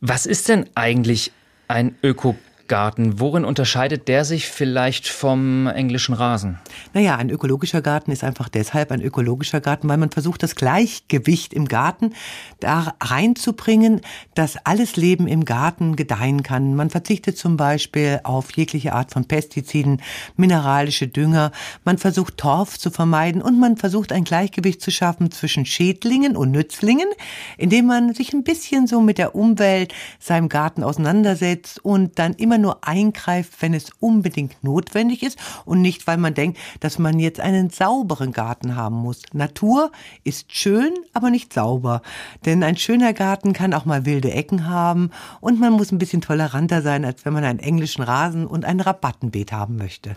Was ist denn eigentlich ein Ökogarten? Garten. Worin unterscheidet der sich vielleicht vom englischen Rasen? Naja, ein ökologischer Garten ist einfach deshalb ein ökologischer Garten, weil man versucht, das Gleichgewicht im Garten da reinzubringen, dass alles Leben im Garten gedeihen kann. Man verzichtet zum Beispiel auf jegliche Art von Pestiziden, mineralische Dünger. Man versucht Torf zu vermeiden und man versucht ein Gleichgewicht zu schaffen zwischen Schädlingen und Nützlingen, indem man sich ein bisschen so mit der Umwelt, seinem Garten auseinandersetzt und dann immer nur eingreift, wenn es unbedingt notwendig ist und nicht, weil man denkt, dass man jetzt einen sauberen Garten haben muss. Natur ist schön, aber nicht sauber. Denn ein schöner Garten kann auch mal wilde Ecken haben und man muss ein bisschen toleranter sein, als wenn man einen englischen Rasen und ein Rabattenbeet haben möchte.